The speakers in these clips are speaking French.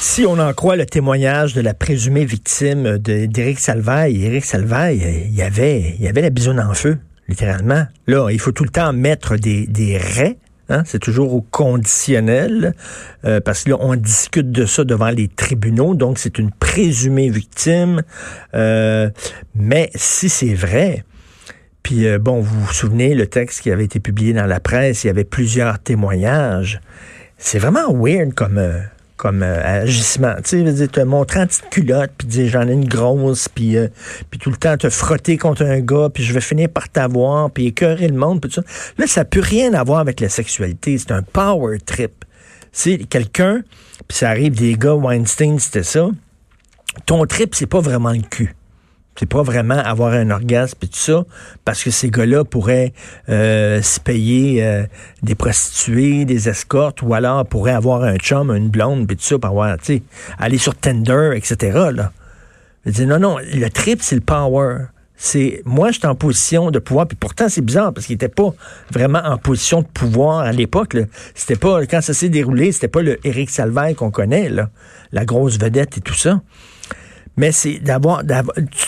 Si on en croit le témoignage de la présumée victime d'Éric Salvaille, Éric Salvaille, il y avait, il y avait la bisoune en feu, littéralement. Là, il faut tout le temps mettre des, des raies. Hein, c'est toujours au conditionnel, euh, parce que là, on discute de ça devant les tribunaux, donc c'est une présumée victime. Euh, mais si c'est vrai, puis euh, bon, vous vous souvenez, le texte qui avait été publié dans la presse, il y avait plusieurs témoignages. C'est vraiment weird comme, comme euh, agissement. Tu sais, te montrer en petite culotte, puis dire j'en ai une grosse, puis euh, puis tout le temps te frotter contre un gars, puis je vais finir par t'avoir, puis écœurer le monde, puis tout ça. Là, ça peut rien avoir avec la sexualité. C'est un power trip. C'est quelqu'un, puis ça arrive des gars, Weinstein, c'était ça. Ton trip, c'est pas vraiment le cul. C'est pas vraiment avoir un orgasme et tout ça, parce que ces gars-là pourraient euh, se payer euh, des prostituées, des escortes, ou alors pourraient avoir un chum, une blonde, puis tout ça, pour avoir, tu sais, aller sur Tinder, etc. Là. Je dis non, non, le trip, c'est le power. C'est moi, j'étais en position de pouvoir, puis pourtant c'est bizarre parce qu'il était pas vraiment en position de pouvoir à l'époque. C'était pas quand ça s'est déroulé, c'était pas le Éric Salvaille qu'on connaît, là, la grosse vedette et tout ça mais c'est d'avoir, d'avoir tu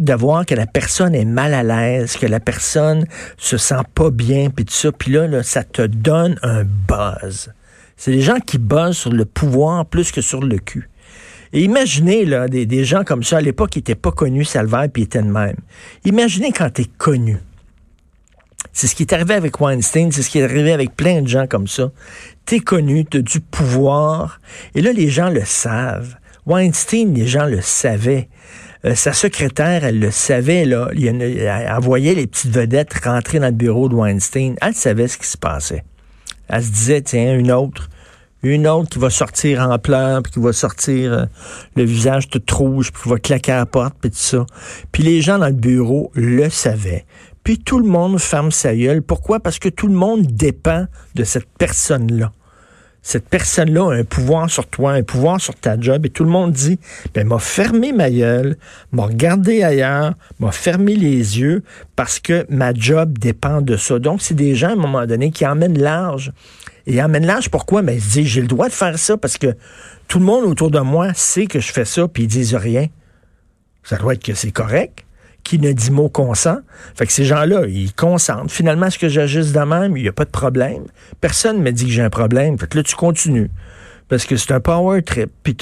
de voir que la personne est mal à l'aise, que la personne se sent pas bien, puis tout ça, puis là, ça te donne un buzz. C'est des gens qui buzzent sur le pouvoir plus que sur le cul. Et imaginez là, des, gens comme ça, à l'époque, qui n'étaient pas connus, Salvaire, puis étaient de même. Imaginez quand tu es connu. C'est ce qui est arrivé avec Weinstein, c'est ce qui est arrivé avec plein de gens comme ça. T'es connu, t'as du pouvoir, et là, les gens le savent. Weinstein, les gens le savaient. Euh, sa secrétaire, elle le savait, là. Elle envoyait les petites vedettes rentrer dans le bureau de Weinstein. Elle savait ce qui se passait. Elle se disait, tiens, une autre, une autre qui va sortir en pleurs, puis qui va sortir euh, le visage tout rouge, puis qui va claquer à la porte, puis tout ça. Puis les gens dans le bureau le savaient. Puis tout le monde ferme sa gueule. Pourquoi? Parce que tout le monde dépend de cette personne-là cette personne-là a un pouvoir sur toi, un pouvoir sur ta job, et tout le monde dit, ben, m'a fermé ma gueule, m'a regardé ailleurs, m'a fermé les yeux, parce que ma job dépend de ça. Donc, c'est des gens, à un moment donné, qui emmènent large. Et emmènent large, pourquoi? Ben, ils se disent, j'ai le droit de faire ça, parce que tout le monde autour de moi sait que je fais ça, puis ils disent rien. Ça doit être que c'est correct. Qui ne dit mot consent. Fait que ces gens-là, ils consentent. Finalement, est-ce que j'agisse de même? Il n'y a pas de problème. Personne ne me dit que j'ai un problème. Fait que là, tu continues. Parce que c'est un power trip. Puis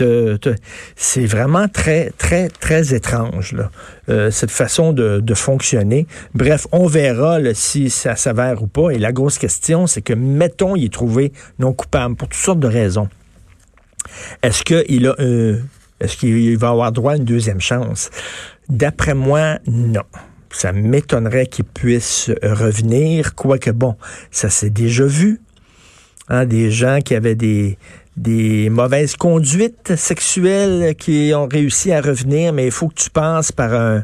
c'est vraiment très, très, très étrange, là, euh, cette façon de, de fonctionner. Bref, on verra là, si ça s'avère ou pas. Et la grosse question, c'est que, mettons, il est trouvé non coupable pour toutes sortes de raisons. Est-ce qu'il a euh, est-ce qu'il va avoir droit à une deuxième chance? D'après moi, non. Ça m'étonnerait qu'il puisse revenir, quoique bon, ça s'est déjà vu. Hein, des gens qui avaient des, des mauvaises conduites sexuelles qui ont réussi à revenir, mais il faut que tu passes par un,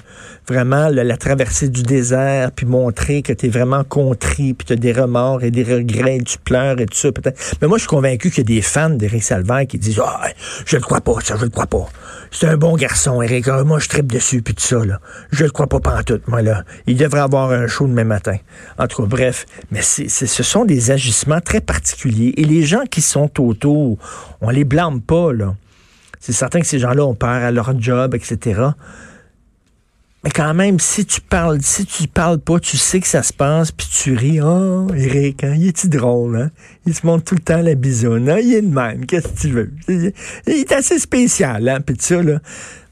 vraiment le- la traversée du désert, puis montrer que tu es vraiment contrit, puis tu des remords et des regrets, et tu pleures et tout ça peut-être. Mais moi, je suis convaincu qu'il y a des fans d'Éric Salvaire qui disent Ah, je ne crois pas, ça, je ne crois pas. C'est un bon garçon, Éric. Ah, moi, je tripe dessus, puis tout ça, là. Je ne crois pas pantoute, moi, là. Il devrait avoir un show demain matin. En tout cas, bref. Mais ce sont des agissements très particuliers. Et les gens qui sont autour, on les blâme pas, là. C'est certain que ces gens-là ont peur à leur job, etc. Mais quand même, si tu parles, si tu parles pas, tu sais que ça se passe, puis tu ris. Oh, Eric, hein, il est-tu drôle, hein? Il se montre tout le temps la bisoune, hein? Il est de même, qu'est-ce que tu veux? Il est assez spécial, hein? Puis ça, là,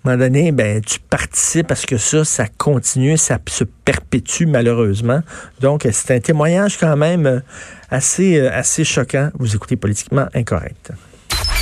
un moment donné, ben, tu participes parce que ça, ça continue, ça se perpétue malheureusement. Donc, c'est un témoignage quand même euh, assez, euh, assez choquant. Vous écoutez politiquement incorrect.